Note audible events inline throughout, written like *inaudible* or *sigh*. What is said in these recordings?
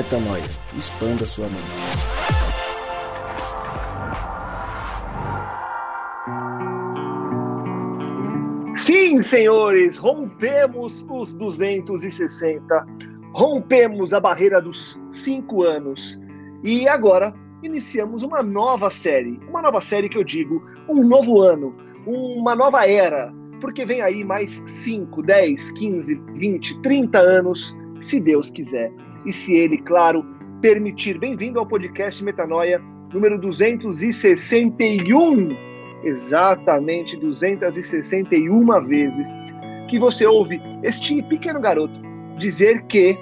Metanoia. Expanda sua mente. Sim, senhores, rompemos os 260, rompemos a barreira dos 5 anos e agora iniciamos uma nova série. Uma nova série que eu digo, um novo ano, uma nova era, porque vem aí mais 5, 10, 15, 20, 30 anos, se Deus quiser. E se Ele, claro, permitir. Bem-vindo ao podcast Metanoia número 261. Exatamente 261 vezes que você ouve este pequeno garoto dizer que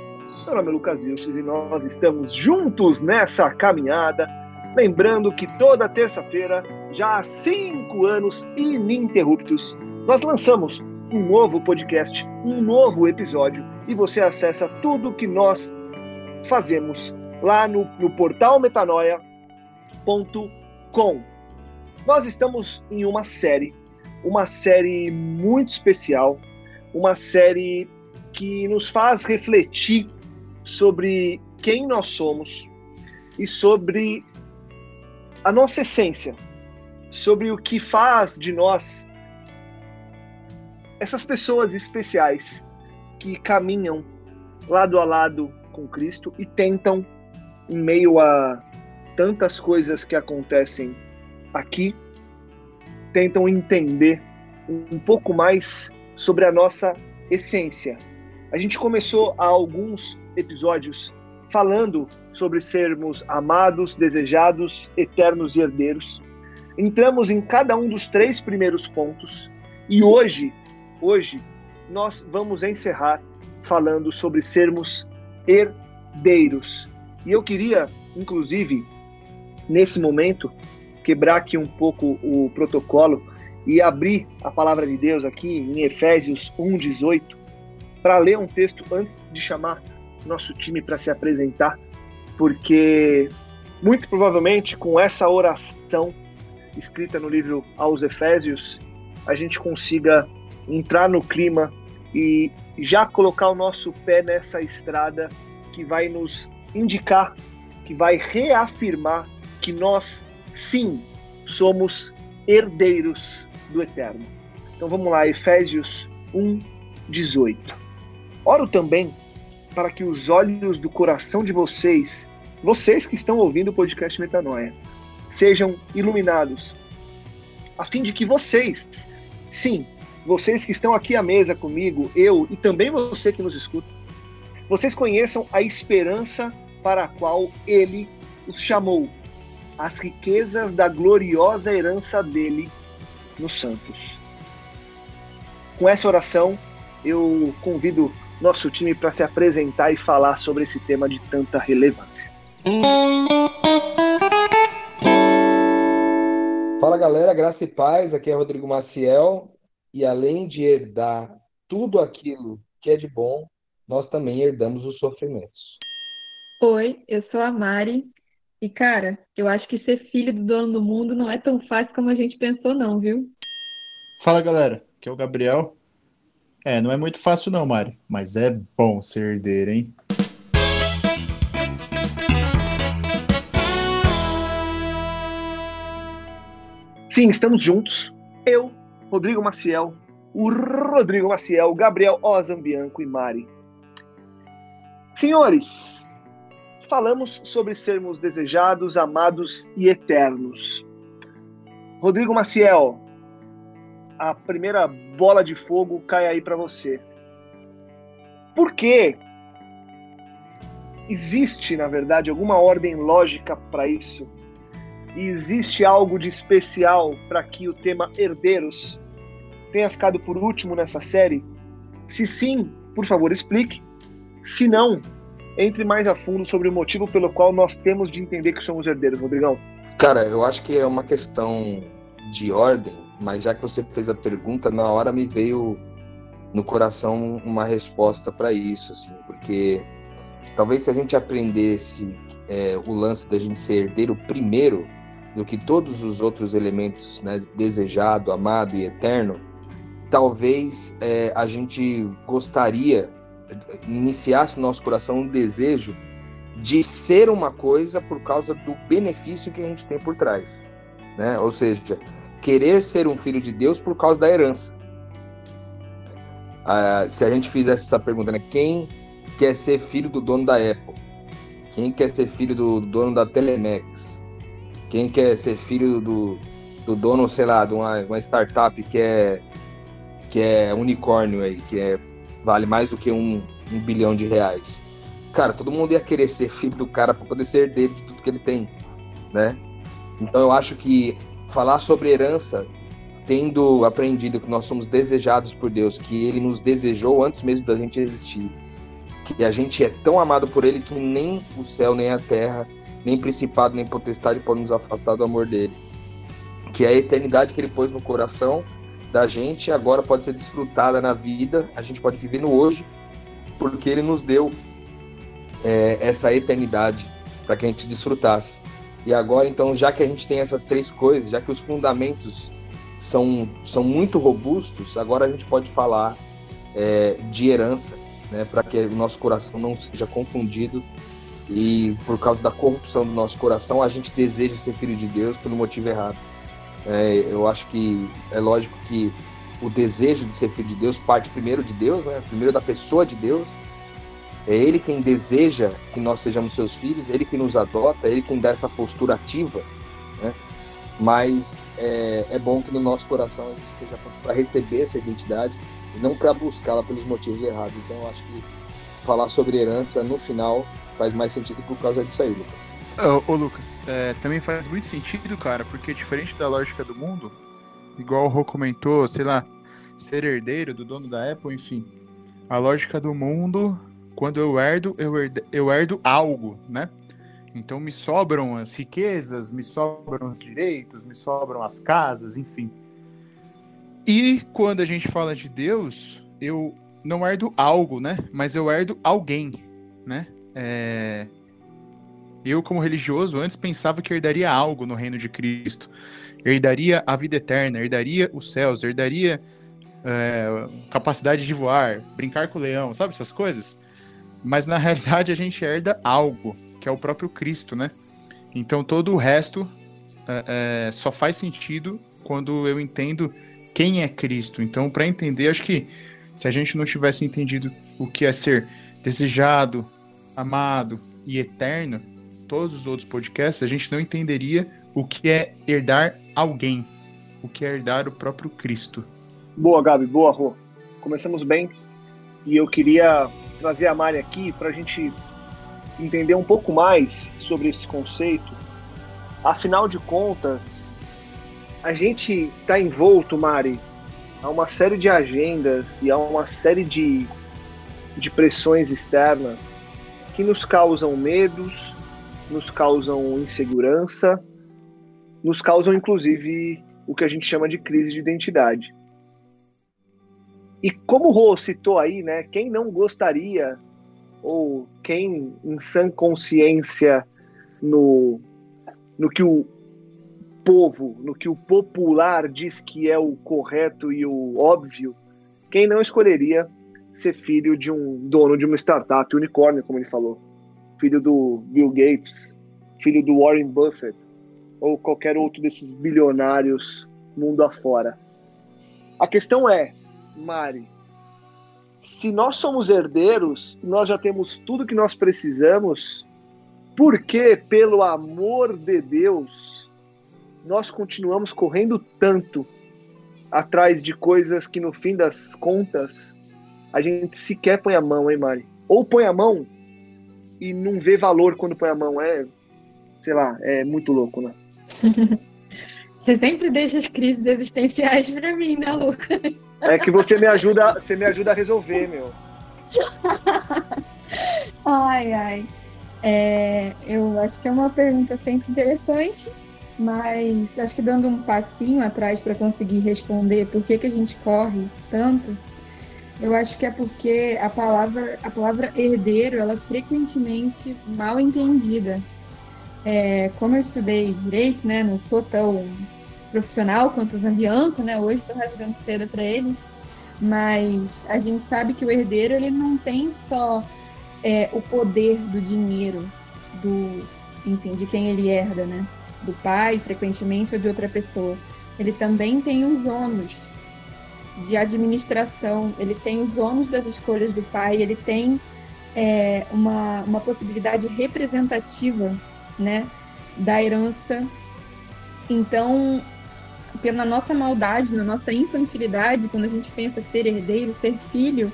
meu nome é Lucas Vilches e nós estamos juntos nessa caminhada. Lembrando que toda terça-feira, já há cinco anos ininterruptos, nós lançamos um novo podcast, um novo episódio e você acessa tudo que nós fazemos lá no, no portal metanoia.com. Nós estamos em uma série, uma série muito especial, uma série que nos faz refletir sobre quem nós somos e sobre a nossa essência, sobre o que faz de nós essas pessoas especiais que caminham lado a lado com Cristo e tentam, em meio a tantas coisas que acontecem aqui, tentam entender um pouco mais sobre a nossa essência. A gente começou há alguns episódios falando sobre sermos amados, desejados, eternos e herdeiros. Entramos em cada um dos três primeiros pontos e hoje, hoje nós vamos encerrar falando sobre sermos herdeiros. E eu queria, inclusive, nesse momento, quebrar aqui um pouco o protocolo e abrir a palavra de Deus aqui em Efésios 1:18 para ler um texto antes de chamar nosso time para se apresentar, porque muito provavelmente com essa oração escrita no livro aos Efésios, a gente consiga entrar no clima e já colocar o nosso pé nessa estrada que vai nos indicar, que vai reafirmar que nós, sim, somos herdeiros do Eterno. Então vamos lá, Efésios 1, 18. Oro também para que os olhos do coração de vocês, vocês que estão ouvindo o podcast Metanoia, sejam iluminados, a fim de que vocês, sim, vocês que estão aqui à mesa comigo, eu e também você que nos escuta, vocês conheçam a esperança para a qual ele os chamou, as riquezas da gloriosa herança dele nos santos. Com essa oração, eu convido nosso time para se apresentar e falar sobre esse tema de tanta relevância. Fala galera, graça e paz, aqui é Rodrigo Maciel e além de herdar tudo aquilo que é de bom, nós também herdamos os sofrimentos. Oi, eu sou a Mari e cara, eu acho que ser filho do dono do mundo não é tão fácil como a gente pensou não, viu? Fala galera, aqui é o Gabriel é, não é muito fácil não, Mário, mas é bom ser herdeiro, hein? Sim, estamos juntos. Eu, Rodrigo Maciel, o Rodrigo Maciel, Gabriel Ozambianco e Mari. Senhores, falamos sobre sermos desejados, amados e eternos. Rodrigo Maciel, a primeira bola de fogo cai aí para você. Por quê? Existe, na verdade, alguma ordem lógica para isso? E existe algo de especial para que o tema herdeiros tenha ficado por último nessa série? Se sim, por favor, explique. Se não, entre mais a fundo sobre o motivo pelo qual nós temos de entender que somos herdeiros, Rodrigão. Cara, eu acho que é uma questão de ordem mas já que você fez a pergunta, na hora me veio no coração uma resposta para isso, assim, porque talvez se a gente aprendesse é, o lance da gente ser herdeiro primeiro do que todos os outros elementos, né, desejado, amado e eterno, talvez é, a gente gostaria, iniciasse no nosso coração um desejo de ser uma coisa por causa do benefício que a gente tem por trás, né? Ou seja, querer ser um filho de Deus por causa da herança. Ah, se a gente fizesse essa pergunta, né? Quem quer ser filho do dono da Apple? Quem quer ser filho do dono da Telemax? Quem quer ser filho do, do dono, sei lá, de uma, uma startup que é que é unicórnio aí, que é, vale mais do que um, um bilhão de reais? Cara, todo mundo ia querer ser filho do cara para poder ser dele de tudo que ele tem, né? Então eu acho que falar sobre herança, tendo aprendido que nós somos desejados por Deus, que Ele nos desejou antes mesmo da gente existir, que a gente é tão amado por Ele que nem o céu, nem a terra, nem principado, nem potestade podem nos afastar do amor dele. Que a eternidade que Ele pôs no coração da gente agora pode ser desfrutada na vida, a gente pode viver no hoje, porque Ele nos deu é, essa eternidade para que a gente desfrutasse. E agora, então, já que a gente tem essas três coisas, já que os fundamentos são, são muito robustos, agora a gente pode falar é, de herança, né, para que o nosso coração não seja confundido e por causa da corrupção do nosso coração a gente deseja ser filho de Deus pelo motivo errado. É, eu acho que é lógico que o desejo de ser filho de Deus parte primeiro de Deus, né, primeiro da pessoa de Deus, é Ele quem deseja que nós sejamos seus filhos, Ele quem nos adota, Ele quem dá essa postura ativa, né? Mas é, é bom que no nosso coração a gente esteja para receber essa identidade e não para buscá-la pelos motivos errados. Então eu acho que falar sobre herança no final faz mais sentido por causa disso aí, Lucas. Ô, ô Lucas, é, também faz muito sentido, cara, porque diferente da lógica do mundo, igual o Rô comentou, sei lá, ser herdeiro do dono da Apple, enfim, a lógica do mundo quando eu herdo, eu herdo, eu herdo algo, né? Então me sobram as riquezas, me sobram os direitos, me sobram as casas, enfim. E quando a gente fala de Deus, eu não herdo algo, né? Mas eu herdo alguém, né? É... Eu, como religioso, antes pensava que herdaria algo no reino de Cristo. Herdaria a vida eterna, herdaria os céus, herdaria é, capacidade de voar, brincar com o leão, sabe essas coisas? mas na *laughs* realidade a gente herda algo, que é o próprio Cristo, né? Então todo o resto é, é, só faz sentido quando eu entendo quem é Cristo. Então, para entender, acho que se a gente não tivesse entendido o que é ser desejado, amado e eterno, todos os outros podcasts, a gente não entenderia o que é herdar alguém, o que é herdar o próprio Cristo. Boa, Gabi, boa, Rô. Começamos bem e eu queria trazer a Mari aqui para a gente entender um pouco mais sobre esse conceito. Afinal de contas, a gente está envolto, Mari, a uma série de agendas e a uma série de, de pressões externas que nos causam medos, nos causam insegurança, nos causam inclusive o que a gente chama de crise de identidade. E como o Rô citou aí, né, quem não gostaria, ou quem em sã consciência no, no que o povo, no que o popular diz que é o correto e o óbvio, quem não escolheria ser filho de um dono de uma startup unicórnio, como ele falou, filho do Bill Gates, filho do Warren Buffett, ou qualquer outro desses bilionários mundo afora. A questão é, Mari, se nós somos herdeiros, nós já temos tudo que nós precisamos, por que, pelo amor de Deus, nós continuamos correndo tanto atrás de coisas que, no fim das contas, a gente sequer põe a mão, hein, Mari? Ou põe a mão e não vê valor quando põe a mão. É, sei lá, é muito louco, né? *laughs* Você sempre deixa as crises existenciais para mim, né, Lucas? É que você me ajuda, você me ajuda a resolver, meu. *laughs* ai, ai. É, eu acho que é uma pergunta sempre interessante, mas acho que dando um passinho atrás para conseguir responder por que, que a gente corre tanto, eu acho que é porque a palavra, a palavra herdeiro ela é frequentemente mal entendida. É, como eu estudei direito, né, não sou tão profissional quanto o Zambianco, né? Hoje estou rasgando seda para ele, mas a gente sabe que o herdeiro ele não tem só é, o poder do dinheiro, do, enfim, de quem ele herda, né? Do pai, frequentemente, ou de outra pessoa. Ele também tem os ônus de administração, ele tem os ônus das escolhas do pai, ele tem é, uma, uma possibilidade representativa, né? Da herança. Então, pela nossa maldade, na nossa infantilidade, quando a gente pensa ser herdeiro, ser filho,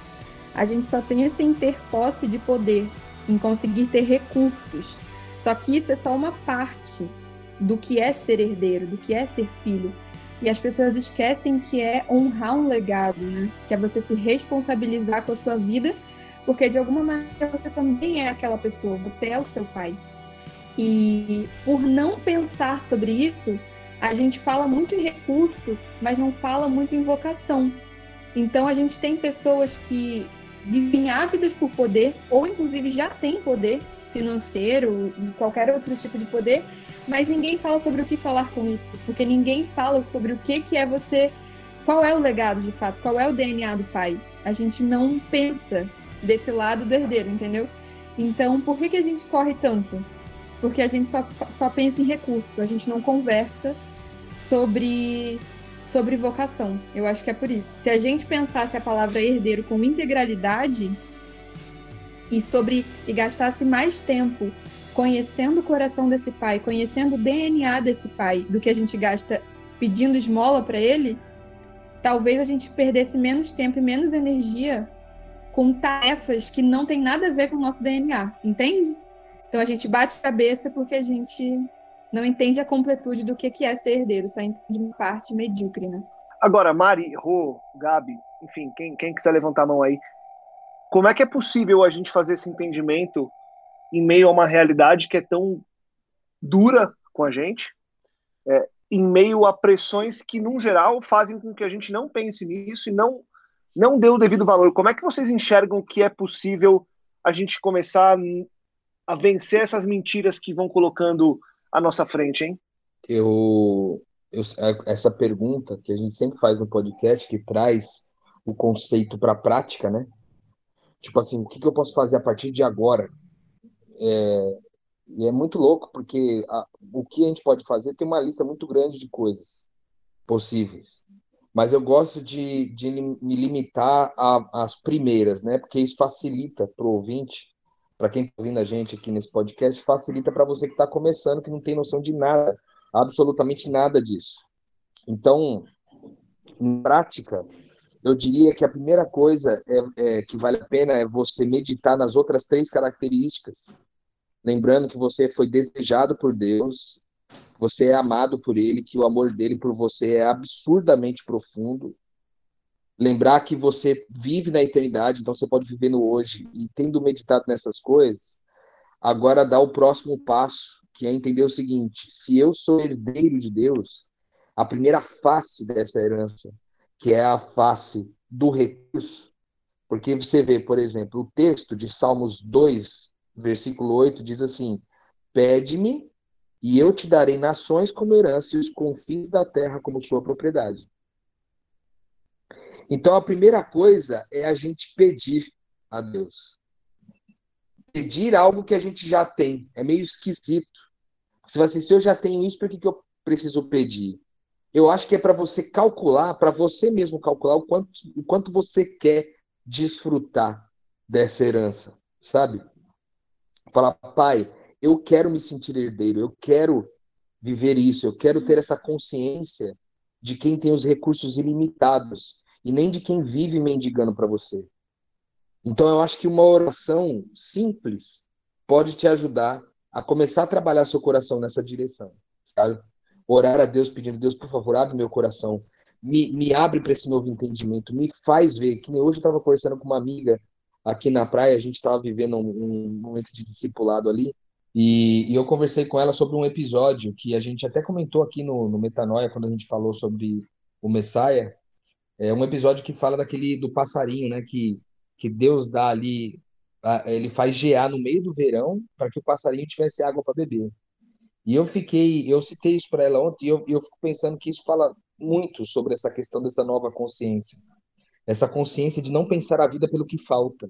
a gente só pensa em ter posse de poder, em conseguir ter recursos. Só que isso é só uma parte do que é ser herdeiro, do que é ser filho. E as pessoas esquecem que é honrar um legado, né? Que é você se responsabilizar com a sua vida, porque de alguma maneira você também é aquela pessoa, você é o seu pai. E por não pensar sobre isso, a gente fala muito em recurso, mas não fala muito em vocação. Então a gente tem pessoas que vivem ávidas por poder, ou inclusive já têm poder financeiro e qualquer outro tipo de poder, mas ninguém fala sobre o que falar com isso, porque ninguém fala sobre o que, que é você, qual é o legado de fato, qual é o DNA do pai. A gente não pensa desse lado do herdeiro, entendeu? Então, por que, que a gente corre tanto? Porque a gente só, só pensa em recursos, a gente não conversa sobre sobre vocação. Eu acho que é por isso. Se a gente pensasse a palavra herdeiro com integralidade e sobre e gastasse mais tempo conhecendo o coração desse pai, conhecendo o DNA desse pai, do que a gente gasta pedindo esmola para ele, talvez a gente perdesse menos tempo e menos energia com tarefas que não tem nada a ver com o nosso DNA, entende? Então a gente bate cabeça porque a gente não entende a completude do que é ser herdeiro, só entende uma parte medíocre, né? Agora, Mari, Rô, Gabi, enfim, quem, quem quiser levantar a mão aí, como é que é possível a gente fazer esse entendimento em meio a uma realidade que é tão dura com a gente, é, em meio a pressões que, num geral, fazem com que a gente não pense nisso e não, não dê o devido valor? Como é que vocês enxergam que é possível a gente começar a vencer essas mentiras que vão colocando à nossa frente, hein? Eu, eu, essa pergunta que a gente sempre faz no podcast, que traz o conceito para a prática, né? Tipo assim, o que, que eu posso fazer a partir de agora? É, e é muito louco, porque a, o que a gente pode fazer tem uma lista muito grande de coisas possíveis. Mas eu gosto de, de me limitar às primeiras, né? Porque isso facilita para o ouvinte para quem está ouvindo a gente aqui nesse podcast, facilita para você que está começando, que não tem noção de nada, absolutamente nada disso. Então, em prática, eu diria que a primeira coisa é, é, que vale a pena é você meditar nas outras três características. Lembrando que você foi desejado por Deus, você é amado por Ele, que o amor dele por você é absurdamente profundo lembrar que você vive na eternidade, então você pode viver no hoje. E tendo meditado nessas coisas, agora dá o próximo passo, que é entender o seguinte: se eu sou herdeiro de Deus, a primeira face dessa herança, que é a face do recurso, porque você vê, por exemplo, o texto de Salmos 2, versículo 8, diz assim: Pede-me e eu te darei nações como herança e os confins da terra como sua propriedade. Então, a primeira coisa é a gente pedir a Deus. Pedir algo que a gente já tem. É meio esquisito. Você vai assim, se eu já tenho isso, por que, que eu preciso pedir? Eu acho que é para você calcular, para você mesmo calcular o quanto, o quanto você quer desfrutar dessa herança, sabe? Falar, pai, eu quero me sentir herdeiro, eu quero viver isso, eu quero ter essa consciência de quem tem os recursos ilimitados e nem de quem vive mendigando para você. Então eu acho que uma oração simples pode te ajudar a começar a trabalhar seu coração nessa direção, sabe? Orar a Deus pedindo, Deus, por favor, abre meu coração, me, me abre para esse novo entendimento, me faz ver. Que nem hoje eu estava conversando com uma amiga aqui na praia, a gente estava vivendo um, um, momento de discipulado ali, e, e, eu conversei com ela sobre um episódio que a gente até comentou aqui no, no Metanoia, quando a gente falou sobre o Messias, é um episódio que fala daquele do passarinho, né? Que, que Deus dá ali, ele faz gear no meio do verão para que o passarinho tivesse água para beber. E eu fiquei, eu citei isso para ela ontem e eu, eu fico pensando que isso fala muito sobre essa questão dessa nova consciência. Essa consciência de não pensar a vida pelo que falta,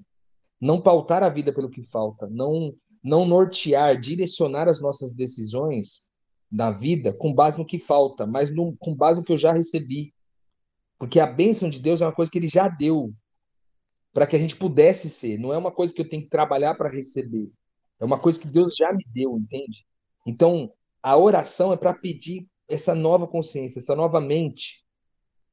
não pautar a vida pelo que falta, não não nortear, direcionar as nossas decisões da vida com base no que falta, mas no, com base no que eu já recebi. Porque a bênção de Deus é uma coisa que ele já deu para que a gente pudesse ser, não é uma coisa que eu tenho que trabalhar para receber. É uma coisa que Deus já me deu, entende? Então, a oração é para pedir essa nova consciência, essa nova mente,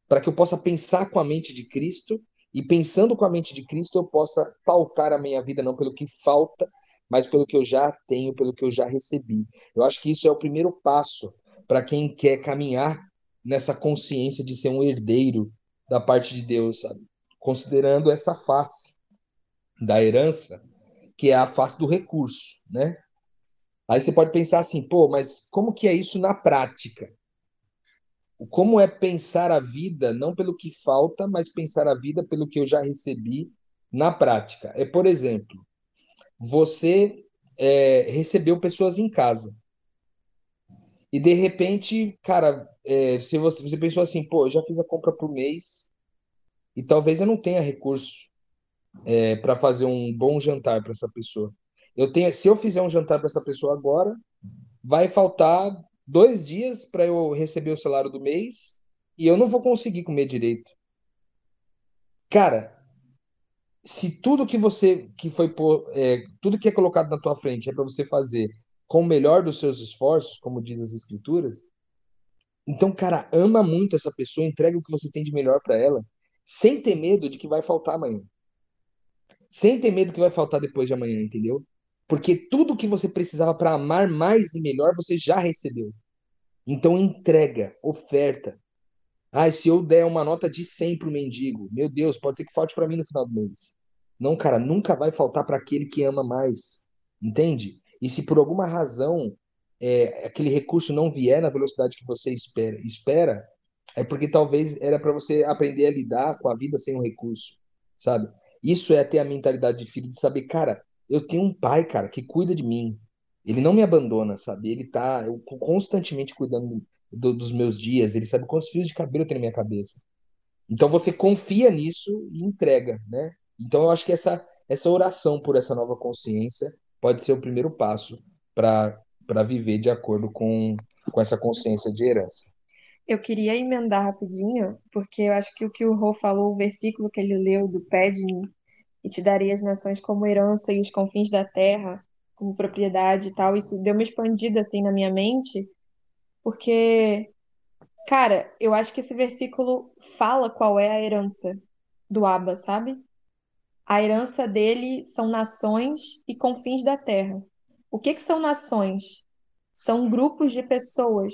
para que eu possa pensar com a mente de Cristo e pensando com a mente de Cristo eu possa pautar a minha vida não pelo que falta, mas pelo que eu já tenho, pelo que eu já recebi. Eu acho que isso é o primeiro passo para quem quer caminhar nessa consciência de ser um herdeiro da parte de Deus, sabe? Considerando essa face da herança, que é a face do recurso, né? Aí você pode pensar assim, pô, mas como que é isso na prática? Como é pensar a vida não pelo que falta, mas pensar a vida pelo que eu já recebi na prática? É, por exemplo, você é, recebeu pessoas em casa. E de repente, cara, é, se você, você pensou assim, pô, eu já fiz a compra por mês e talvez eu não tenha recurso é, para fazer um bom jantar para essa pessoa. Eu tenho, se eu fizer um jantar para essa pessoa agora, vai faltar dois dias para eu receber o salário do mês e eu não vou conseguir comer direito. Cara, se tudo que você que foi é, tudo que é colocado na tua frente é para você fazer com o melhor dos seus esforços, como diz as escrituras, então, cara, ama muito essa pessoa, entrega o que você tem de melhor para ela, sem ter medo de que vai faltar amanhã. Sem ter medo que vai faltar depois de amanhã, entendeu? Porque tudo que você precisava para amar mais e melhor, você já recebeu. Então entrega, oferta. Ah, se eu der uma nota de 100 pro mendigo, meu Deus, pode ser que falte para mim no final do mês. Não, cara, nunca vai faltar para aquele que ama mais. Entende? E se por alguma razão é, aquele recurso não vier na velocidade que você espera, espera é porque talvez era para você aprender a lidar com a vida sem um recurso, sabe? Isso é ter a mentalidade de filho de saber, cara, eu tenho um pai, cara, que cuida de mim. Ele não me abandona, sabe? Ele tá eu, constantemente cuidando do, dos meus dias. Ele sabe quantos fios de cabelo tem na minha cabeça. Então você confia nisso e entrega, né? Então eu acho que essa, essa oração por essa nova consciência pode ser o primeiro passo para viver de acordo com, com essa consciência de herança. Eu queria emendar rapidinho, porque eu acho que o que o Rô falou, o versículo que ele leu do Pede-me, e te daria as nações como herança e os confins da terra como propriedade e tal. Isso deu uma expandida assim na minha mente, porque, cara, eu acho que esse versículo fala qual é a herança do Abba, sabe? A herança dele são nações e confins da terra. O que que são nações? São grupos de pessoas.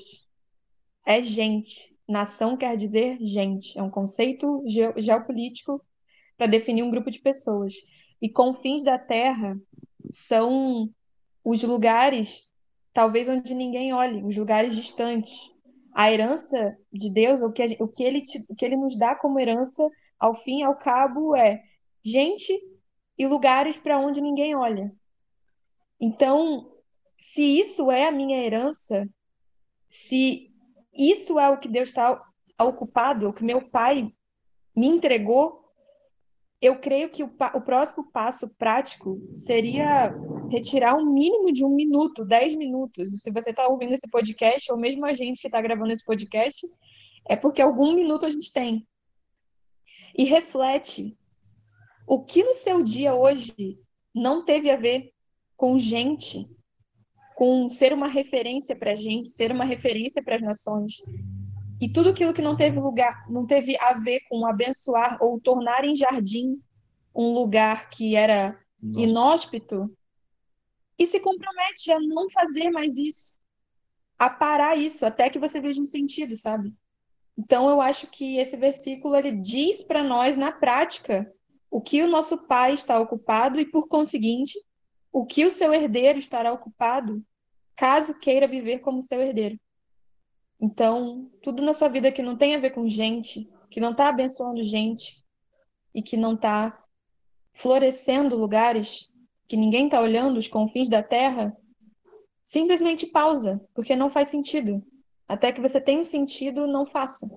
É gente. Nação quer dizer gente. É um conceito geopolítico para definir um grupo de pessoas. E confins da Terra são os lugares, talvez onde ninguém olhe, os lugares distantes. A herança de Deus, o que, o que, ele, o que ele nos dá como herança, ao fim e ao cabo, é gente e lugares para onde ninguém olha. Então, se isso é a minha herança, se isso é o que Deus está ocupado, o que meu pai me entregou, eu creio que o, o, próximo passo prático seria retirar um mínimo de um minuto, dez minutos. Se você está ouvindo esse podcast, ou mesmo a gente que está gravando esse podcast, é porque algum minuto a gente tem. E reflete o que no seu dia hoje não teve a ver com gente, com ser uma referência para a gente, ser uma referência para as nações, e tudo aquilo que não teve lugar, não teve a ver com abençoar ou tornar em jardim um lugar que era Nossa. inóspito, e se compromete a não fazer mais isso, a parar isso, até que você veja um sentido, sabe? Então eu acho que esse versículo ele diz para nós na prática o que o nosso pai está ocupado e por conseguinte, o que o seu herdeiro estará ocupado, caso queira viver como seu herdeiro. Então, tudo na sua vida que não tem a ver com gente, que não está abençoando gente e que não está florescendo lugares que ninguém está olhando, os confins da terra, simplesmente pausa, porque não faz sentido. Até que você tenha um sentido, não faça.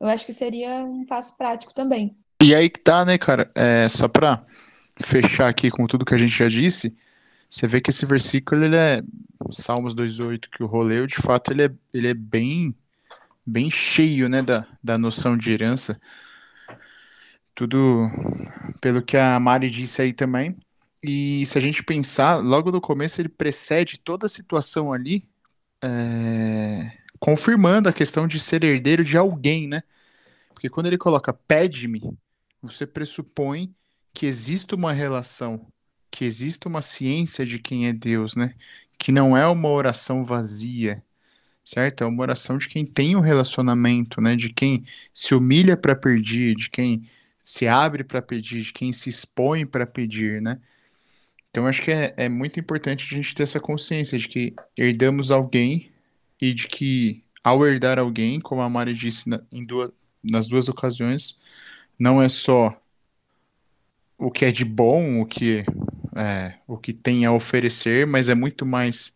Eu acho que seria um passo prático também. E aí que tá, né, cara? É, só pra fechar aqui com tudo que a gente já disse, você vê que esse versículo, ele é, Salmos 2,8, que o rolê, de fato, ele é, ele é bem, bem cheio, né, da, da noção de herança. Tudo pelo que a Mari disse aí também. E se a gente pensar, logo no começo ele precede toda a situação ali, é, confirmando a questão de ser herdeiro de alguém, né? Porque quando ele coloca pede-me, você pressupõe que existe uma relação, que existe uma ciência de quem é Deus, né? Que não é uma oração vazia, certo? É uma oração de quem tem um relacionamento, né? De quem se humilha para pedir, de quem se abre para pedir, de quem se expõe para pedir, né? Então, acho que é, é muito importante a gente ter essa consciência de que herdamos alguém e de que, ao herdar alguém, como a Mari disse na, duas, nas duas ocasiões, não é só o que é de bom, o que é, o que tem a oferecer, mas é muito mais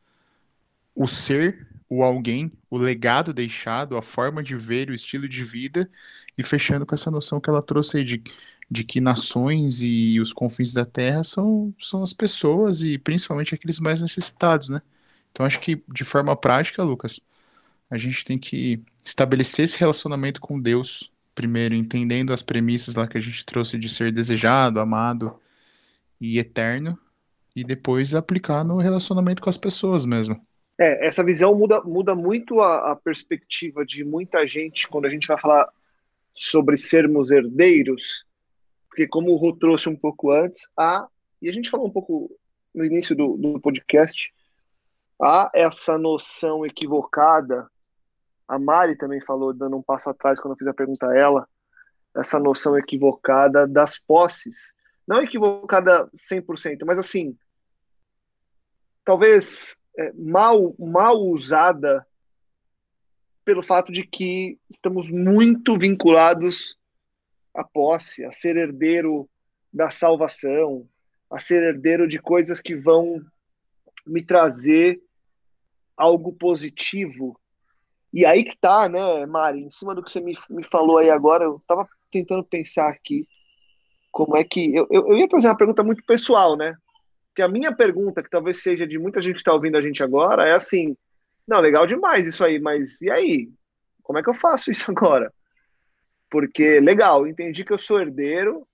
o ser, o alguém, o legado deixado, a forma de ver, o estilo de vida, e fechando com essa noção que ela trouxe aí de, de que nações e os confins da terra são, são as pessoas e principalmente aqueles mais necessitados, né? Então acho que de forma prática, Lucas, a gente tem que estabelecer esse relacionamento com Deus, primeiro entendendo as premissas lá que a gente trouxe de ser desejado, amado e eterno, e depois aplicar no relacionamento com as pessoas mesmo. É, essa visão muda, muda muito a, a perspectiva de muita gente quando a gente vai falar sobre sermos herdeiros, porque como o Rô trouxe um pouco antes, há, e a gente falou um pouco no início do, do podcast, há essa noção equivocada a Mari também falou, dando um passo atrás, quando eu fiz a pergunta a ela, essa noção equivocada das posses. Não equivocada 100%, mas assim, talvez é, mal, mal usada pelo fato de que estamos muito vinculados à posse, a ser herdeiro da salvação, a ser herdeiro de coisas que vão me trazer algo positivo e aí que tá, né, Mari, em cima do que você me, me falou aí agora, eu tava tentando pensar aqui como é que. Eu, eu, eu ia trazer uma pergunta muito pessoal, né? Que a minha pergunta, que talvez seja de muita gente que está ouvindo a gente agora, é assim: não, legal demais isso aí, mas e aí? Como é que eu faço isso *laughs* agora? Porque, legal, entendi que eu sou herdeiro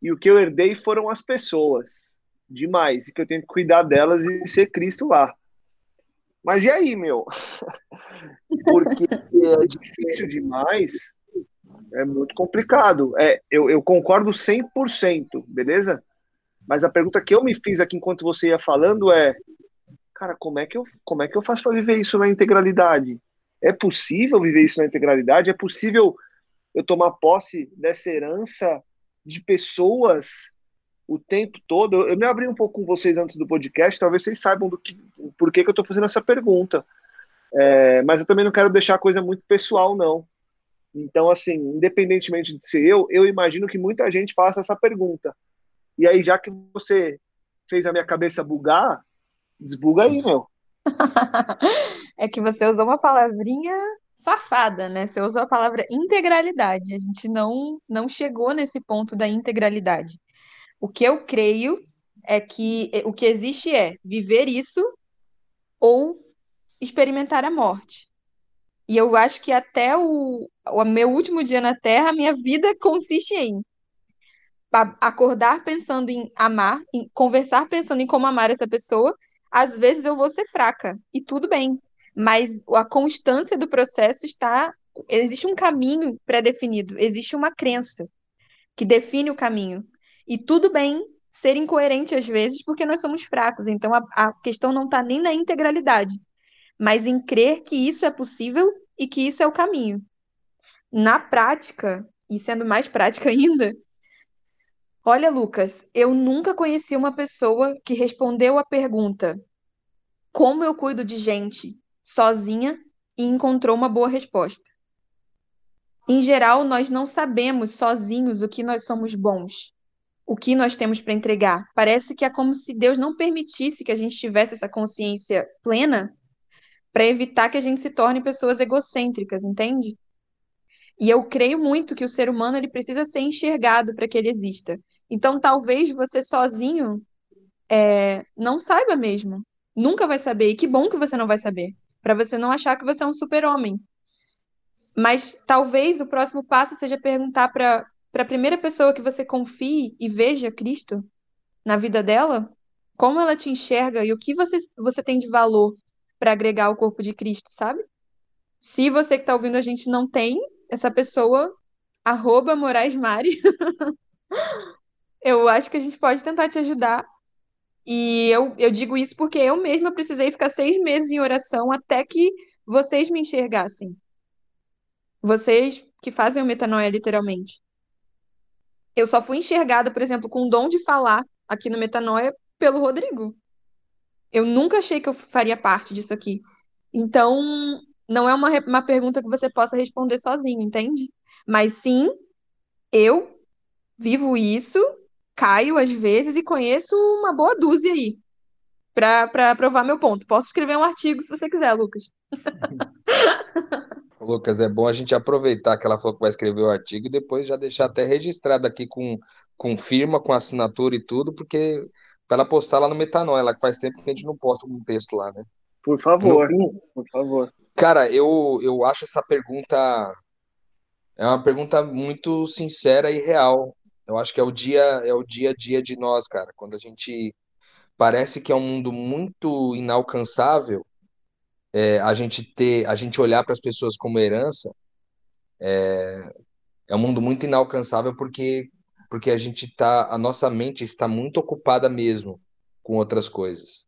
e o que eu herdei foram as pessoas. Demais. E que eu tenho que cuidar delas e ser Cristo lá. Mas e aí, meu? *laughs* Porque é difícil demais, é muito complicado. É, eu, eu concordo 100%, beleza? Mas a pergunta que eu me fiz aqui enquanto você ia falando é: cara, como é que eu, como é que eu faço para viver isso na integralidade? É possível viver isso na integralidade? É possível eu tomar posse dessa herança de pessoas o tempo todo. Eu me abri um pouco com vocês antes do podcast, talvez vocês saibam do que, por que, que eu estou fazendo essa pergunta. É, mas eu também não quero deixar a coisa muito pessoal, não. Então, assim, independentemente de ser eu, eu imagino que muita gente faça essa pergunta. E aí, já que você fez a minha cabeça bugar, desbuga aí, meu. *laughs* é que você usou uma palavrinha safada, né? Você usou a palavra integralidade. A gente não, não chegou nesse ponto da integralidade. O que eu creio é que o que existe é viver isso ou experimentar a morte. E eu acho que até o, o meu último dia na Terra, a minha vida consiste em acordar pensando em amar, em conversar pensando em como amar essa pessoa. Às vezes eu vou ser fraca, e tudo bem. Mas a constância do processo está. Existe um caminho pré-definido, existe uma crença que define o caminho. E tudo bem ser incoerente às vezes, porque nós somos fracos. Então a, a questão não está nem na integralidade, mas em crer que isso é possível e que isso é o caminho. Na prática, e sendo mais prática *laughs* ainda, olha, Lucas, eu nunca conheci uma pessoa que respondeu a pergunta: como eu cuido de gente sozinha e encontrou uma boa resposta. Em geral, nós não sabemos sozinhos o que nós somos bons o que nós temos para entregar. Parece que é como se Deus não permitisse que a gente tivesse essa consciência plena para evitar que a gente se torne pessoas egocêntricas, entende? E eu creio muito que o ser humano ele precisa ser enxergado para que ele exista. Então, talvez você sozinho é, não saiba mesmo. Nunca vai saber. E que bom que você não vai saber. Para você não achar que você é um super-homem. Mas talvez o próximo passo seja perguntar para a primeira pessoa que você confie e veja Cristo na vida dela, como ela te enxerga e o que você, você tem de valor para agregar ao corpo de Cristo, sabe? Se você que está ouvindo a gente não tem essa pessoa, arroba Moraes Mari, *laughs* eu acho que a gente pode tentar te ajudar. E eu, eu digo isso porque eu mesma precisei ficar seis meses em oração até que vocês me enxergassem. Vocês que fazem o metanoia literalmente. Eu só fui enxergada, por exemplo, com o dom de falar aqui no metanoia pelo Rodrigo. Eu nunca achei que eu faria parte disso aqui. Então, não é uma, uma pergunta que você possa responder sozinho, entende? Mas sim, eu vivo isso, caio às vezes e conheço uma boa dúzia aí para provar meu ponto. Posso escrever um artigo se você quiser, Lucas. *laughs* Lucas, é bom a gente aproveitar que ela falou que vai escrever o artigo e depois já deixar até registrado aqui com, com firma, com assinatura e tudo, porque para ela postar lá no Metanoia, lá que faz tempo que a gente não posta um texto lá, né? Por favor, por favor. Cara, eu, eu acho essa pergunta é uma pergunta muito sincera e real. Eu acho que é o dia é o dia a dia de nós, cara. Quando a gente parece que é um mundo muito inalcançável, é, a gente ter, a gente olhar para as pessoas como herança, é, é um mundo muito inalcançável porque porque a gente tá, a nossa mente está muito ocupada mesmo com outras coisas.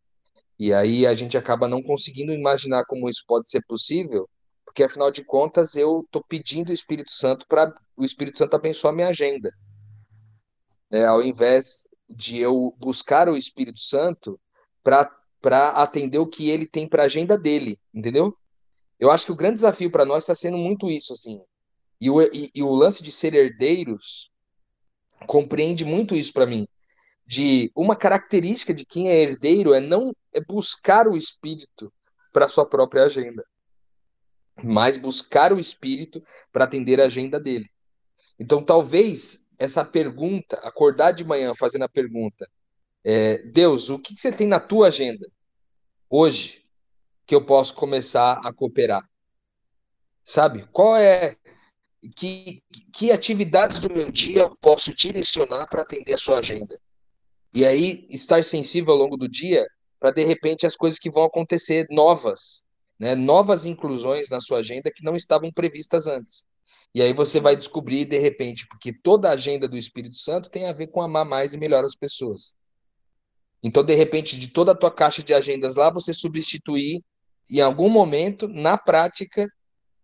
E aí a gente acaba não conseguindo imaginar como isso pode ser possível, porque afinal de contas eu estou pedindo o Espírito Santo para o Espírito Santo abençoar minha agenda. É, ao invés de eu buscar o Espírito Santo para para atender o que ele tem para agenda dele, entendeu? Eu acho que o grande desafio para nós está sendo muito isso, assim. E o, e, e o lance de ser herdeiros compreende muito isso para mim. De uma característica de quem é herdeiro é não é buscar o espírito para sua própria agenda, mas buscar o espírito para atender a agenda dele. Então, talvez essa pergunta, acordar de manhã fazendo a pergunta, é, Deus, o que, que você tem na tua agenda hoje que eu posso começar a cooperar? Sabe? Qual é que, que atividades do meu dia eu posso direcionar para atender a sua agenda? E aí estar sensível ao longo do dia para de repente as coisas que vão acontecer novas, né? Novas inclusões na sua agenda que não estavam previstas antes. E aí você vai descobrir de repente, porque toda a agenda do Espírito Santo tem a ver com amar mais e melhor as pessoas. Então, de repente, de toda a tua caixa de agendas lá, você substituir em algum momento, na prática,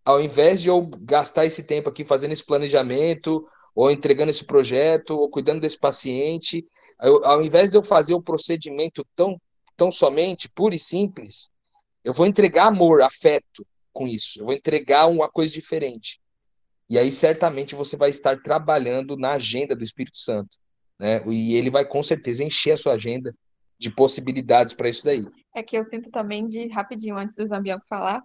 ao invés de eu gastar esse tempo aqui fazendo esse planejamento, ou entregando esse projeto, ou cuidando desse paciente, eu, ao invés de eu fazer o procedimento tão, tão somente, puro e simples, eu vou entregar amor, afeto com isso. Eu vou entregar uma coisa diferente. E aí, certamente, você vai estar trabalhando na agenda do Espírito Santo. Né? E ele vai, com certeza, encher a sua agenda de possibilidades para isso daí. É que eu sinto também de, rapidinho, antes do Zambianco falar,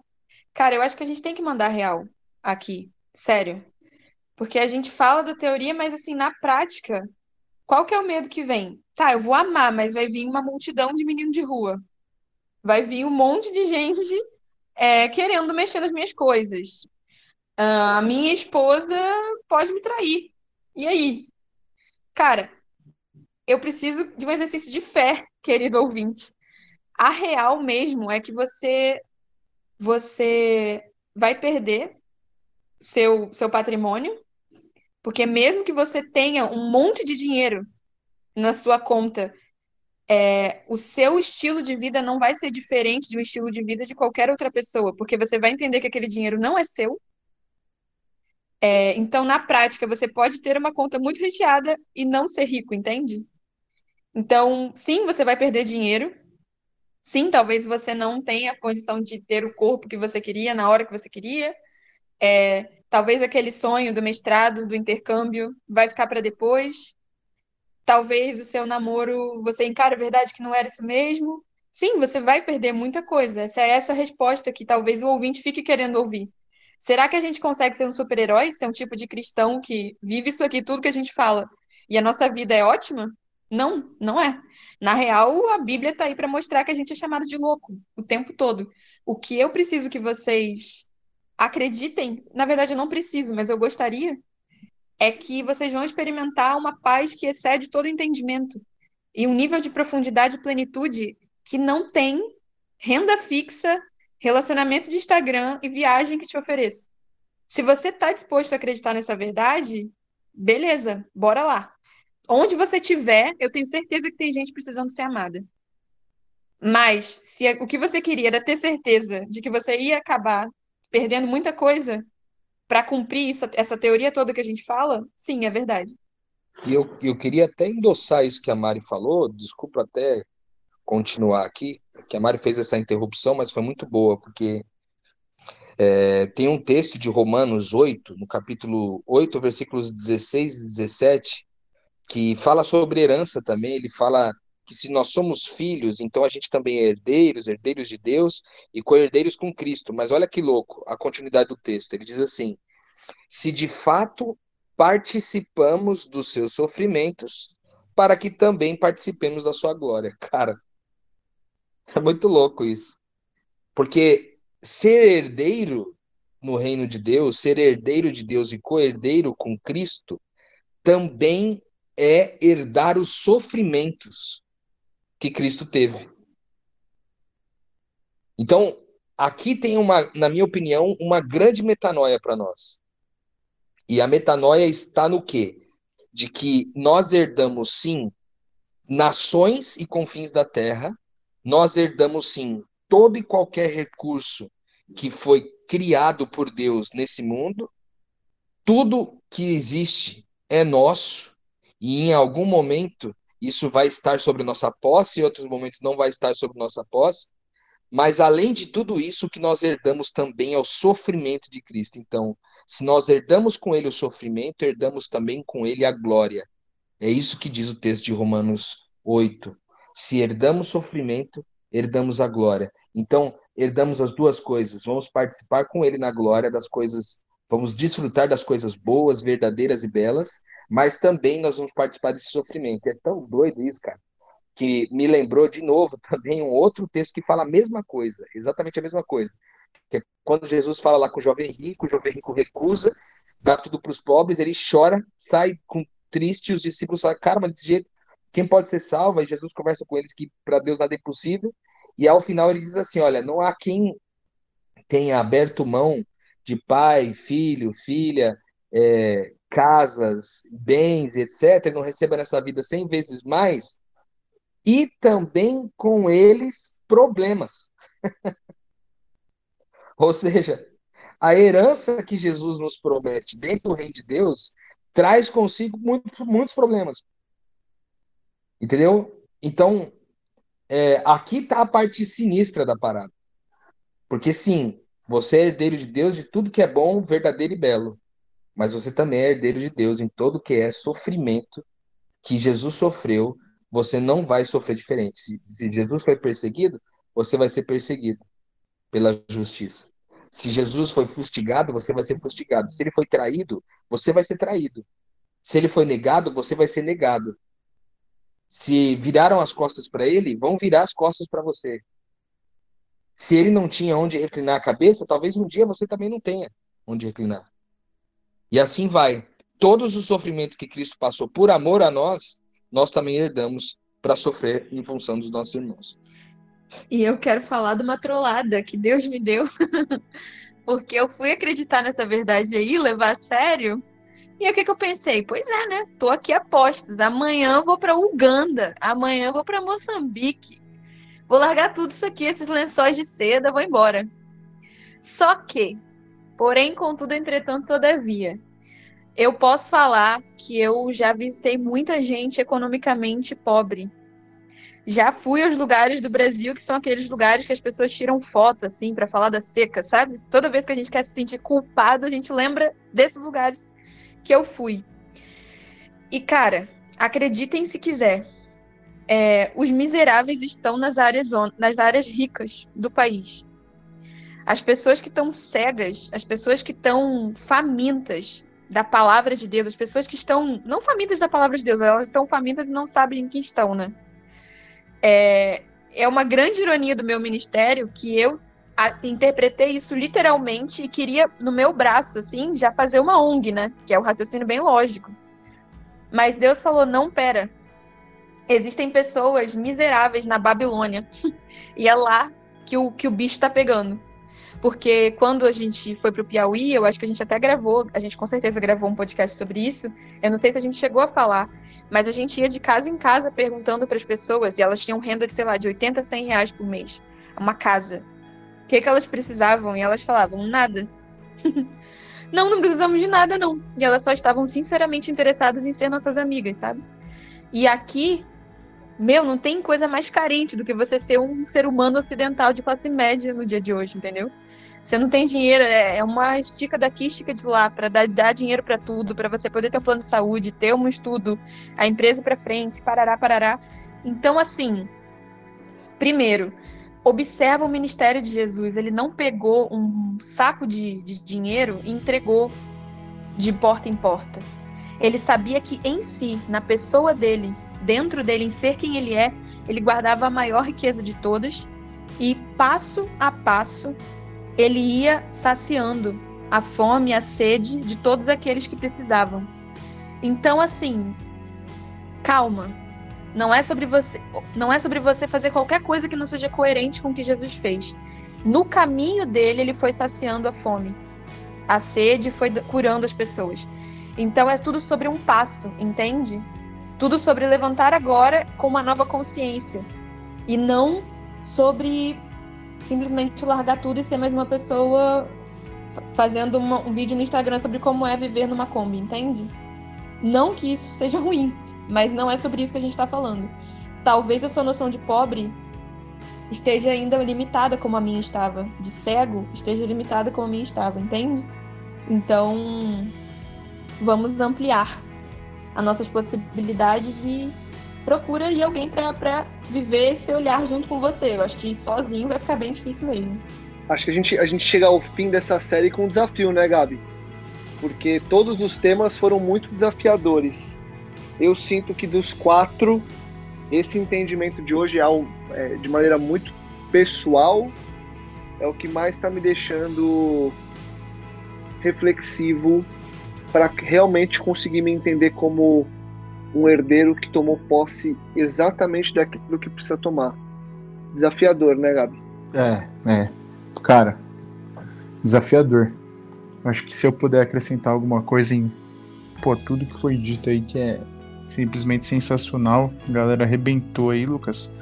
cara, eu acho que a gente tem que mandar real aqui, sério. Porque a gente fala da teoria, mas assim, na prática, qual que é o medo que vem? Tá, eu vou amar, mas vai vir uma multidão de menino de rua. Vai vir um monte de gente é, querendo mexer nas minhas coisas. Uh, a minha esposa pode me trair. E aí? Cara, eu preciso de um exercício de fé, *laughs* querido ouvinte. A real mesmo é que você você vai perder seu seu patrimônio, porque mesmo que você tenha um monte de dinheiro na sua conta, é, o seu estilo de vida não vai ser diferente de um estilo de vida de qualquer outra pessoa, porque você vai entender que aquele dinheiro não é seu. É, então, na prática, você pode ter uma conta muito recheada e não ser rico, entende? Então, sim, você vai perder dinheiro. Sim, talvez você não tenha condição de ter o corpo que você queria na hora que você queria. É, talvez aquele sonho do mestrado, do intercâmbio, vai ficar para depois. Talvez o seu namoro, você encara a verdade que não era isso mesmo. Sim, você vai perder muita coisa. Essa é essa resposta que talvez o ouvinte fique querendo ouvir. Será que a gente consegue ser um super-herói, ser um tipo de cristão que vive isso aqui, tudo que a gente fala, e a nossa vida é ótima? Não, não é. Na real, a Bíblia está aí para mostrar que a gente é chamado de louco o tempo todo. O que eu preciso que vocês acreditem, na verdade eu não preciso, mas eu gostaria, é que vocês vão experimentar uma paz que excede todo entendimento e um nível de profundidade e plenitude que não tem renda fixa, relacionamento de Instagram e viagem que te ofereça. Se você está disposto a acreditar nessa verdade, beleza, bora lá. Onde você estiver, eu tenho certeza que tem gente precisando ser amada. Mas se o que você queria era ter certeza de que você ia acabar perdendo muita coisa para cumprir isso, essa teoria toda que a gente fala, sim, é verdade. E eu, eu queria até endossar isso que a Mari falou, desculpa até continuar aqui, que a Mari fez essa interrupção, mas foi muito boa, porque é, tem um texto de Romanos 8, no capítulo 8, versículos 16 e 17, que fala sobre herança também. Ele fala que se nós somos filhos, então a gente também é herdeiros, herdeiros de Deus e co-herdeiros com Cristo. Mas olha que louco a continuidade do texto. Ele diz assim: se de fato participamos dos seus sofrimentos, para que também participemos da sua glória. *laughs* Cara, é muito louco isso. Porque ser herdeiro no reino de Deus, ser herdeiro de Deus e co-herdeiro com Cristo, também é herdar os sofrimentos que Cristo teve. Então, aqui tem uma, na minha opinião, uma grande metanoia para nós. E a metanoia está no quê? De que nós herdamos sim nações e confins da terra, nós herdamos sim todo e qualquer recurso que foi criado por Deus nesse mundo, tudo que existe é nosso, e em algum momento isso vai estar sobre nossa posse, em outros momentos não vai estar sobre nossa posse. Mas além de tudo isso, o que nós herdamos também é o sofrimento de Cristo. Então, se nós herdamos com ele o sofrimento, herdamos também com ele a glória. É isso que diz o texto de Romanos 8. Se herdamos sofrimento, herdamos a glória. Então, herdamos as duas coisas. Vamos participar com ele na glória das coisas, vamos desfrutar das coisas boas, verdadeiras e belas, mas também nós vamos participar desse sofrimento. É tão doido isso, cara, que me lembrou de novo *laughs* também um outro texto que fala a mesma coisa, exatamente a mesma coisa. Que é quando Jesus fala lá com o jovem rico, o jovem rico recusa, dá tudo para os pobres, ele chora, sai com triste, os discípulos falam, cara, mas desse jeito, quem pode ser salvo? E Jesus conversa com eles que para Deus nada é impossível, e ao final ele diz assim, olha, não há quem tenha aberto mão de pai, filho, filha, é, casas, bens, etc., não receba nessa vida cem vezes mais, e também com eles problemas. *laughs* Ou seja, a herança que Jesus nos promete dentro do reino de Deus traz consigo muitos, muitos problemas. Entendeu? Então, é, aqui está a parte sinistra da parada. Porque sim, você é herdeiro de Deus de tudo que é bom, verdadeiro e belo mas você também é herdeiro de Deus em todo que é sofrimento que Jesus sofreu, você não vai sofrer diferente. Se, se, Jesus foi perseguido, você vai ser perseguido pela justiça. Se Jesus foi fustigado, você vai ser fustigado. Se ele foi traído, você vai ser traído. Se ele foi negado, você vai ser negado. Se viraram as costas para ele, vão virar as costas para você. Se ele não tinha onde reclinar a cabeça, talvez um dia você também não tenha onde reclinar. E assim vai. Todos os sofrimentos que Cristo passou por amor a nós, nós também herdamos para sofrer em função dos nossos irmãos. E eu quero falar de uma trollada que Deus me deu, *laughs* porque eu fui acreditar nessa verdade aí, levar a sério. E o que, que eu pensei? Pois é, né? Tô aqui a postos. Amanhã eu vou para Uganda, amanhã eu vou para Moçambique. Vou largar tudo isso aqui, esses lençóis de seda, vou embora. Só que Porém, contudo, entretanto, todavia, eu posso falar que eu já visitei muita gente economicamente pobre. Já fui aos lugares do Brasil que são aqueles lugares que as pessoas tiram foto assim para falar da seca, sabe? Toda vez que a gente quer se sentir culpado, a gente lembra desses lugares que eu fui. E cara, acreditem se quiser, é, os miseráveis estão nas áreas, nas áreas ricas do país. As pessoas que estão cegas, as pessoas que estão famintas, da palavra de Deus, as pessoas que estão não famintas da palavra de Deus, elas estão famintas e não sabem em que estão, né? É, é uma grande ironia do meu ministério que eu a, interpretei isso literalmente e queria, no meu braço, assim, já fazer uma ONG, né? Que é o raciocínio bem lógico. Mas Deus falou: não, pera. Existem pessoas miseráveis na Babilônia. *laughs* e é lá que o, que o bicho tá pegando. Porque quando a gente foi pro Piauí, eu acho que a gente até gravou, a gente com certeza gravou um podcast sobre isso. Eu não sei se a gente chegou a falar, mas a gente ia de casa em casa perguntando para as pessoas e elas tinham renda de, sei lá, de 80 a 100 reais por mês. Uma casa. O que, que elas precisavam? E elas falavam, nada. *laughs* não, não precisamos de nada, não. E elas só estavam sinceramente interessadas em ser nossas amigas, sabe? E aqui, meu, não tem coisa mais carente do que você ser um ser humano ocidental de classe média no dia de hoje, entendeu? Você não tem dinheiro, é, é uma estica daqui, estica de lá, para dar, dar, dinheiro para tudo, para você poder ter um plano de saúde, ter um estudo, a empresa para frente, parará, parará. Então, assim, primeiro, observa o ministério de Jesus. Ele não pegou um saco de, de dinheiro e entregou de porta em porta. Ele sabia que em si, na pessoa dele, dentro dele, em ser quem ele é, ele guardava a maior riqueza de todas e passo a passo ele ia saciando a fome a sede de todos aqueles que precisavam. Então, assim, calma. Não é sobre você, não é sobre você fazer qualquer coisa que não seja coerente com o que Jesus fez. No caminho dele, ele foi saciando a fome, a sede, foi curando as pessoas. Então é tudo sobre um passo, entende? Tudo sobre levantar agora com uma nova consciência e não sobre simplesmente largar tudo e ser mais uma pessoa fazendo uma, um vídeo no Instagram sobre como é viver numa Kombi, entende? Não que isso seja *laughs* ruim, mas não é sobre isso que a gente está falando. Talvez a sua noção de pobre esteja ainda limitada como a minha estava, de cego esteja limitada como a minha estava, entende? Então, vamos ampliar as nossas possibilidades e procura aí alguém para viver esse olhar junto com você. Eu acho que sozinho vai ficar bem difícil mesmo. Acho que a gente, a gente chega ao fim dessa série com um desafio, né, Gabi? Porque todos os temas foram muito desafiadores. Eu sinto que dos quatro, esse entendimento de hoje é, é de maneira muito pessoal, é o que mais está me deixando reflexivo para realmente conseguir me entender como um herdeiro que tomou posse exatamente daquilo que precisa tomar. Desafiador, né, Gabi? É, é. Cara, desafiador. Acho que se eu puder acrescentar alguma coisa em pô, tudo que foi dito aí que é simplesmente sensacional, a galera arrebentou aí, Lucas.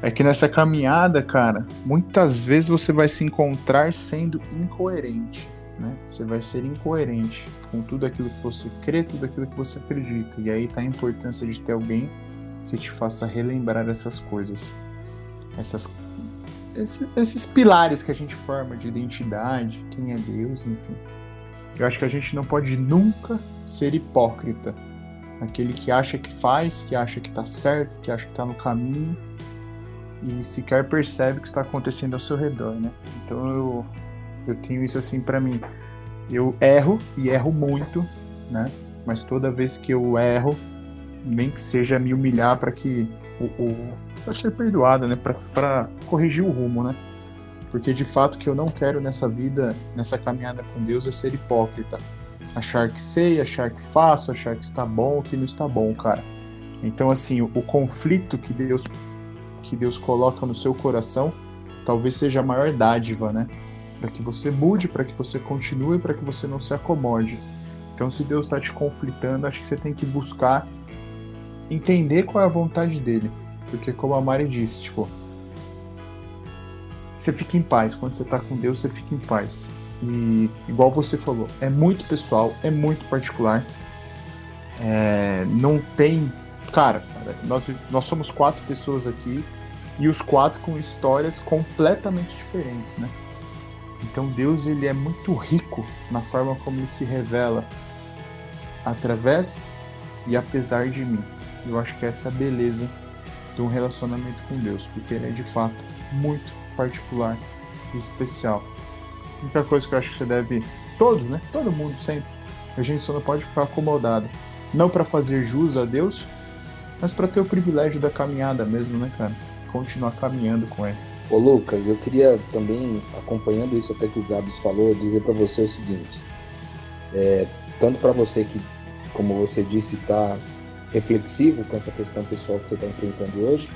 É que nessa caminhada, cara, muitas vezes você vai se encontrar sendo incoerente né? Você vai ser incoerente com tudo aquilo que você crê, tudo aquilo que você acredita. E aí está a importância de ter alguém que te faça relembrar essas coisas. Essas, esses, esses pilares que a gente forma de identidade, quem é Deus, enfim. Eu acho que a gente não pode nunca ser hipócrita. Aquele que acha que faz, que acha que está certo, que acha que está no caminho e sequer percebe o que está acontecendo ao seu redor, né? Então eu, eu tenho isso assim para mim. Eu erro e erro muito, né? Mas toda vez que eu erro, nem que seja me humilhar para que o, o para ser perdoado, né? Para corrigir o rumo, né? Porque de fato que eu não quero nessa vida, nessa caminhada com Deus, é ser hipócrita. Achar que sei, achar que faço, achar que está bom, que não está bom, cara. Então assim, o, o conflito que Deus que Deus coloca no seu coração, talvez seja a maior dádiva, né? Para que você mude, para que você continue, para que você não se acomode. Então, se Deus está te conflitando, acho que você tem que buscar entender qual é a vontade dele. Porque, como a Mari disse, tipo, você fica em paz. Quando você está com Deus, você fica em paz. E, igual você falou, é muito pessoal, é muito particular. É, não tem. Cara, nós, nós somos quatro pessoas aqui e os quatro com histórias completamente diferentes, né? Então Deus ele é muito rico na forma como ele se revela através e apesar de mim. Eu acho que essa é a beleza de um relacionamento com Deus, porque ele é de fato muito particular e especial. Outra coisa que eu acho que você deve, todos, né? Todo mundo sempre A gente só não pode ficar acomodado. Não para fazer jus a Deus, mas para ter o privilégio da caminhada mesmo, né, cara? Continuar caminhando com ele. Ô Lucas, eu queria também, acompanhando isso até que o Gabs falou, dizer para você o seguinte: é, tanto para você que, como você disse, está reflexivo com essa questão pessoal que você está enfrentando hoje,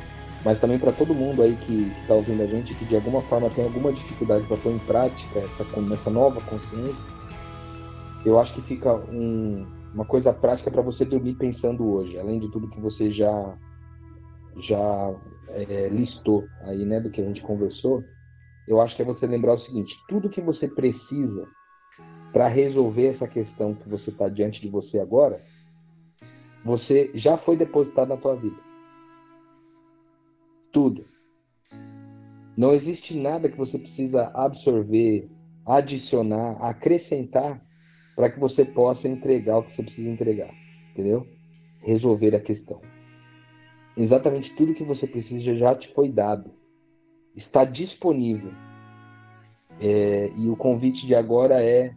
mas também para todo mundo aí que está ouvindo a gente que de alguma forma tem alguma dificuldade para pôr em prática essa, essa nova consciência, eu acho que fica um, uma coisa prática para você dormir pensando hoje, além de tudo que você já já é, listou aí, né, do que a gente conversou, eu acho que é você lembrar o seguinte: tudo que você precisa para resolver essa questão que você está diante de você agora, você já foi depositado na tua vida. Tudo. Não existe nada que você precisa absorver, adicionar, acrescentar para que você possa entregar o que você precisa entregar, entendeu? Resolver a questão. Exatamente tudo que você precisa já te foi dado, está disponível. É, e o convite de agora é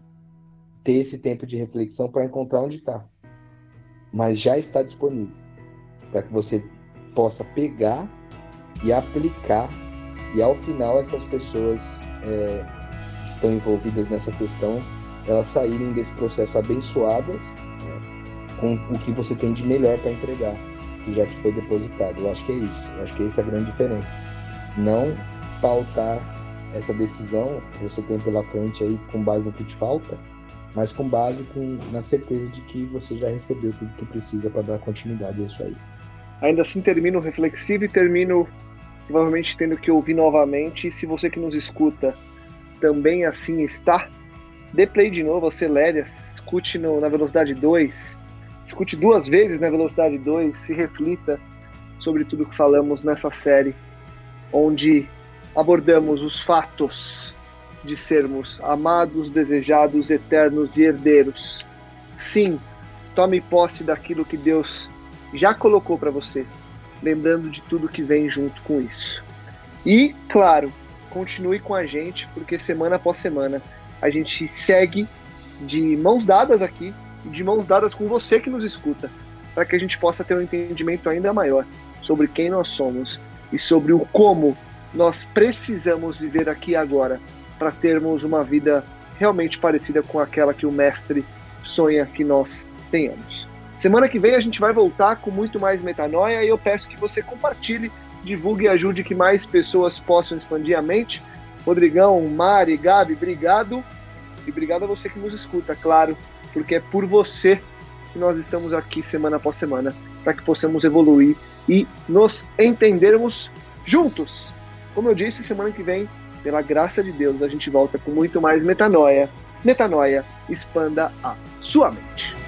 ter esse tempo de reflexão para encontrar onde está. Mas já está disponível para que você possa pegar e aplicar e ao final essas pessoas é, que estão envolvidas nessa questão elas saírem desse processo abençoadas né, com o que você tem de melhor para entregar, que já te foi depositado. Eu acho que é isso. Eu acho que essa é a grande diferença. Não pautar essa decisão que você tem pela frente aí com base no que te falta, mas com base com, na certeza de que você já recebeu tudo que precisa para dar continuidade a isso aí. Ainda assim termino reflexivo e termino provavelmente tendo que ouvir novamente. Se você que nos escuta também assim está, dê play de novo, acelere, escute no, na velocidade 2, escute duas vezes na velocidade 2, se reflita sobre tudo que falamos nessa série, onde abordamos os fatos de sermos amados, desejados, eternos e herdeiros. Sim, tome posse daquilo que Deus já colocou para você, lembrando de tudo que vem junto com isso. E, claro, continue com a gente, porque semana após semana a gente segue de mãos dadas aqui, de mãos dadas com você que nos escuta, para que a gente possa ter um entendimento ainda maior sobre quem nós somos e sobre o como nós precisamos viver aqui agora para termos uma vida realmente parecida com aquela que o mestre sonha que nós tenhamos. Semana que vem a gente vai voltar com muito mais metanoia e eu peço que você compartilhe, divulgue e ajude que mais pessoas possam expandir a mente Rodrigão, Mari, Gabi, obrigado. E obrigado a você que nos escuta, claro, porque é por você que nós estamos aqui semana após semana, para que possamos evoluir e nos entendermos juntos. Como eu disse, semana que vem, pela graça de Deus, a gente volta com muito mais metanoia. Metanoia, expanda a sua mente.